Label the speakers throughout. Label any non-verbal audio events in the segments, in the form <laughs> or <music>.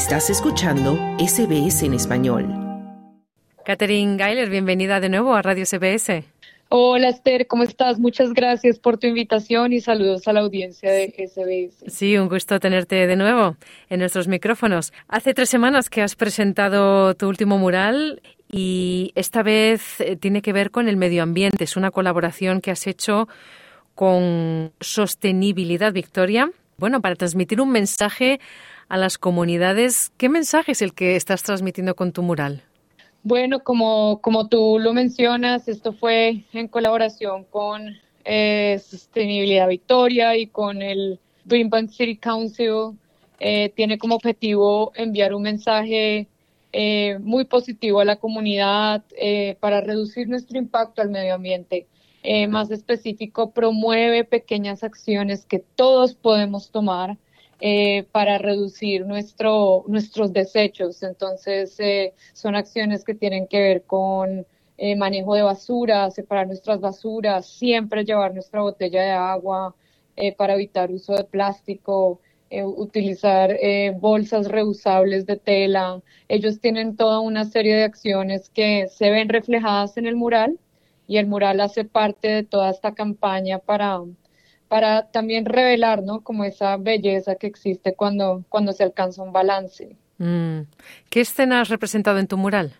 Speaker 1: Estás escuchando SBS en español.
Speaker 2: Catherine Geiler, bienvenida de nuevo a Radio SBS.
Speaker 3: Hola Esther, ¿cómo estás? Muchas gracias por tu invitación y saludos a la audiencia de SBS.
Speaker 2: Sí, un gusto tenerte de nuevo en nuestros micrófonos. Hace tres semanas que has presentado tu último mural y esta vez eh, tiene que ver con el medio ambiente. Es una colaboración que has hecho con Sostenibilidad Victoria. Bueno, para transmitir un mensaje a las comunidades. ¿Qué mensaje es el que estás transmitiendo con tu mural?
Speaker 3: Bueno, como, como tú lo mencionas, esto fue en colaboración con eh, Sostenibilidad Victoria y con el Brisbane City Council. Eh, tiene como objetivo enviar un mensaje eh, muy positivo a la comunidad para reducir nuestro impacto al medio ambiente. Más específico, promueve pequeñas acciones que todos podemos tomar eh, para reducir nuestro, nuestros desechos. Entonces, eh, son acciones que tienen que ver con eh, manejo de basura, separar nuestras basuras, siempre llevar nuestra botella de agua para evitar uso de plástico, utilizar bolsas reusables de tela. Ellos tienen toda una serie de acciones que se ven reflejadas en el mural y el mural hace parte de toda esta campaña para, para también revelar, ¿no? Como esa belleza que existe cuando, cuando se alcanza un balance.
Speaker 2: Mm. ¿Qué escena has representado en tu mural?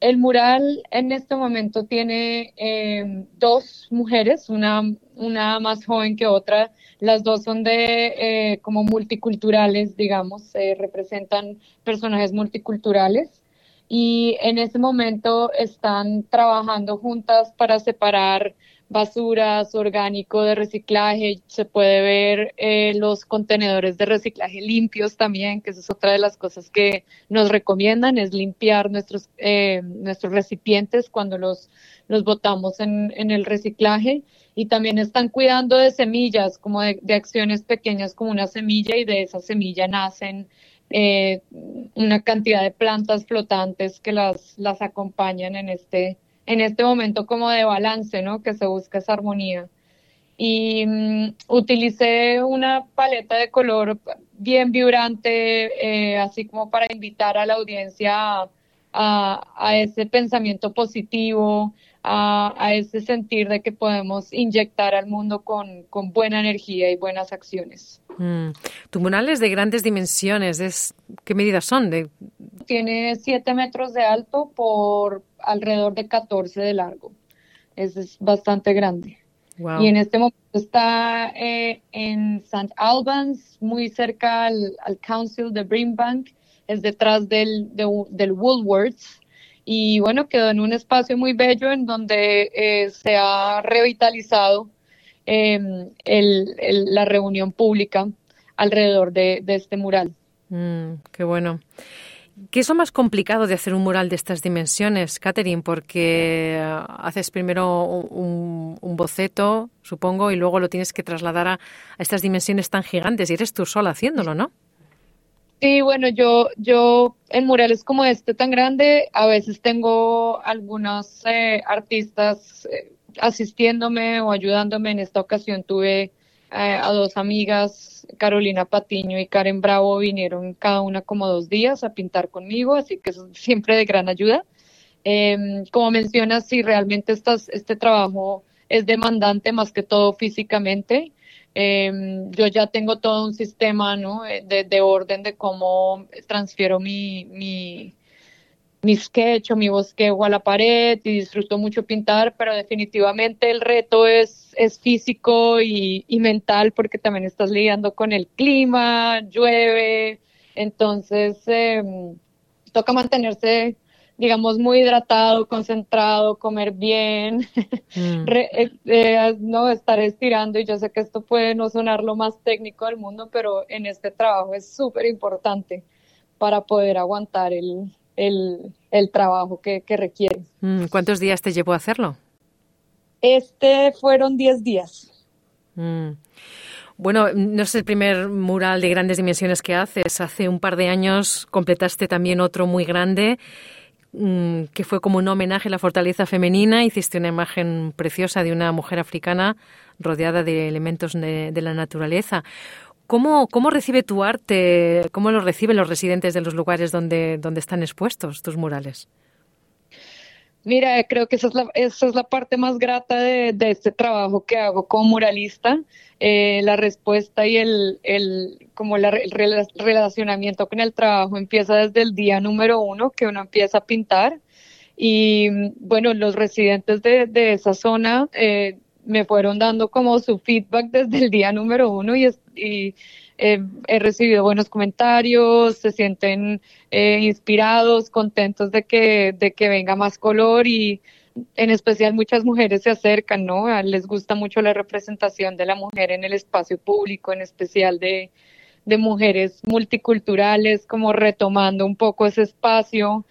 Speaker 3: El mural en este momento tiene em, dos mujeres, una, una más joven que otra. Las dos son de eh, como multiculturales, digamos, representan personajes multiculturales. Y en este momento están trabajando juntas para separar basuras, orgánico de reciclaje, se puede ver eh, los contenedores de reciclaje limpios también, que esa es otra de las cosas que nos recomiendan, es limpiar nuestros, eh, nuestros recipientes cuando los, los botamos en, en, el reciclaje. Y también están cuidando de semillas, como de, acciones pequeñas como una semilla y de esa semilla nacen eh, una cantidad de plantas flotantes que las, las acompañan en este en este momento como de balance, ¿no? Que se busca esa armonía. Y mm, utilicé una paleta de color bien vibrante, eh, así como para invitar a la audiencia a, ese pensamiento positivo, a, ese sentir de que podemos inyectar al mundo con, buena energía y buenas acciones.
Speaker 2: Mm. Es de grandes dimensiones. ¿Qué medidas son? De...
Speaker 3: Tiene siete metros de alto por alrededor de 14 de largo. Es, bastante grande. Y en este momento está eh, en St. Albans, muy cerca al, Council de Brimbank, es detrás del, del Woolworths. Y bueno, quedó en un espacio muy bello en donde eh, se ha revitalizado em, la reunión pública alrededor de, este mural.
Speaker 2: Mm, qué bueno. ¿Qué es lo más complicado de hacer un mural de estas dimensiones, Catherine? Porque eh, haces primero un, boceto, supongo, y luego lo tienes que trasladar a, estas dimensiones tan gigantes y eres tú sola haciéndolo, ¿no?
Speaker 3: Sí, bueno, yo, yo en murales como este tan grande, a veces tengo algunos eh, artistas eh, asistiéndome o ayudándome. En esta ocasión tuve eh, a dos amigas, Carolina Patiño y Karen Bravo, vinieron cada una como dos días a pintar conmigo, así que es siempre de gran ayuda. Em, como mencionas, si realmente estás, este trabajo es demandante más que todo físicamente. Em, yo ya tengo todo un sistema ¿no? Eh, de, de orden de cómo transfiero mi, mi, mi sketch o mi bosquejo a la pared y disfruto mucho pintar, pero definitivamente el reto es, es físico y, mental porque también estás lidiando con el clima, llueve, entonces em, toca mantenerse digamos, muy hidratado, concentrado, comer bien, mm. eh, eh, no estar estirando. Y yo sé que esto puede no sonar lo más técnico del mundo, pero en este trabajo es súper importante para poder aguantar el, el, el trabajo que, que requiere.
Speaker 2: Mm, ¿Cuántos días te llevó a hacerlo?
Speaker 3: Este fueron 10 días.
Speaker 2: Mm. Bueno, no es el primer mural de grandes dimensiones que haces. Hace un par de años completaste también otro muy grande que fue como un homenaje a la fortaleza femenina. Hiciste una imagen preciosa de una mujer africana rodeada de elementos de la naturaleza. ¿Cómo, ¿Cómo recibe tu arte? ¿Cómo lo reciben los residentes de los lugares donde, donde están expuestos tus murales?
Speaker 3: Mira, creo que esa es la, esa es la parte más grata de, este trabajo que hago como muralista. Eh, la respuesta y el como la, el relacionamiento con el trabajo empieza desde el día número uno que uno empieza a pintar. Y bueno, los residentes de, esa zona eh, me fueron dando como su feedback desde el día número uno y, eh, he recibido buenos comentarios, se sienten eh, inspirados, contentos de que, de que venga más color y en especial muchas mujeres se acercan, ¿no? Les gusta mucho la representación de la mujer en el espacio público, en especial de, de mujeres multiculturales, como retomando un poco ese espacio.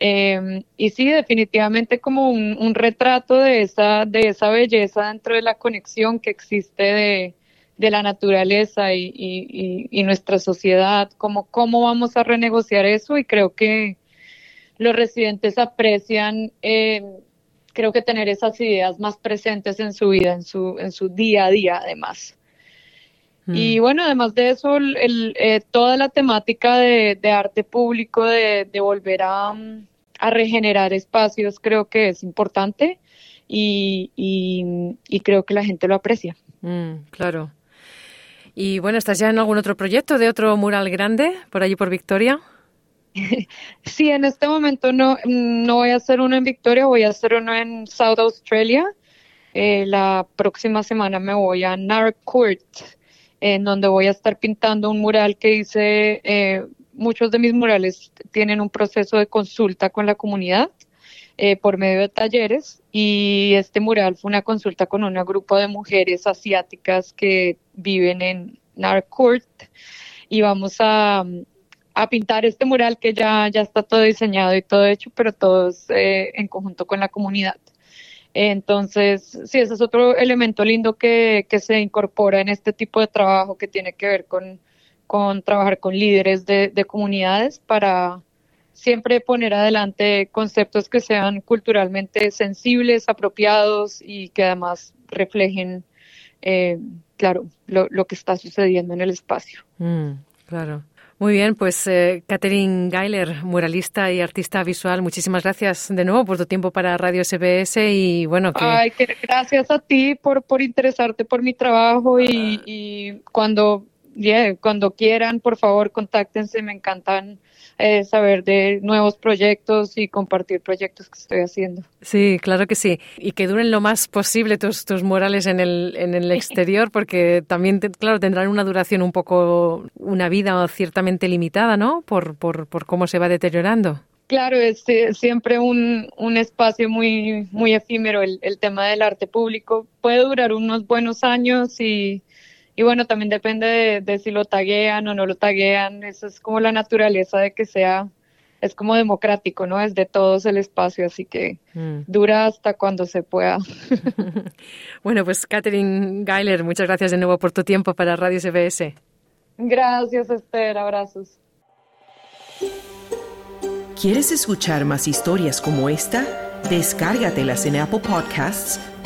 Speaker 3: Eh, y sí, definitivamente como un, un, retrato de esa, de esa belleza dentro de la conexión que existe de, de la naturaleza y, y, y, nuestra sociedad, como cómo vamos a renegociar eso y creo que los residentes aprecian, eh, creo que tener esas ideas más presentes en su vida, en su, en su día a día además. Mm. Y bueno, además de eso, el, eh, toda la temática de, de arte público, de, de volver a, a, regenerar espacios, creo que es importante y, y, y creo que la gente lo aprecia.
Speaker 2: Mm, claro. Y bueno, ¿estás ya en algún otro proyecto de otro mural grande por allí por Victoria? <laughs>
Speaker 3: Sí, en este momento no, no voy a hacer uno en Victoria, voy a hacer uno en South Australia. Eh, la próxima semana me voy a Narcourt, en donde voy a estar pintando un mural que hice. Eh, muchos de mis murales tienen un proceso de consulta con la comunidad eh, por medio de talleres y este mural fue una consulta con un grupo de mujeres asiáticas que viven en Narcourt y vamos a, a, pintar este mural que ya, ya está todo diseñado y todo hecho, pero todos eh, en conjunto con la comunidad. Entonces, sí, ese es otro elemento lindo que, que se incorpora en este tipo de trabajo que tiene que ver con, con trabajar con líderes de, de comunidades para, siempre poner adelante conceptos que sean culturalmente sensibles, apropiados y que además reflejen, eh, claro, lo, lo, que está sucediendo en el espacio.
Speaker 2: Mm, claro. Muy bien, pues eh, Catherine Geiler, muralista y artista visual, muchísimas gracias de nuevo por tu tiempo para Radio SBS y bueno que...
Speaker 3: Ay, que gracias a ti por, por interesarte por mi trabajo y, y cuando, yeah, cuando quieran, por favor, contáctense, me encantan eh, saber de nuevos proyectos y compartir proyectos que estoy haciendo.
Speaker 2: Sí, claro que sí. Y que duren lo más posible tus, tus murales en el, en el <laughs> exterior, porque también, te, claro, tendrán una duración un poco, una vida ciertamente limitada, ¿no? Por, por, por cómo se va deteriorando.
Speaker 3: Claro, es eh, siempre un, un espacio muy, muy efímero el, el tema del arte público. Puede durar unos buenos años y y bueno, también depende de, de, si lo taguean o no lo taguean, eso es como la naturaleza de que sea, es como democrático, ¿no? Es de todos el espacio, así que mm. dura hasta cuando se pueda. <laughs>
Speaker 2: bueno, pues Catherine Geiler, muchas gracias de nuevo por tu tiempo para Radio CBS.
Speaker 3: Gracias, Esther, abrazos.
Speaker 1: ¿Quieres escuchar más historias como esta? Descárgatelas en Apple Podcasts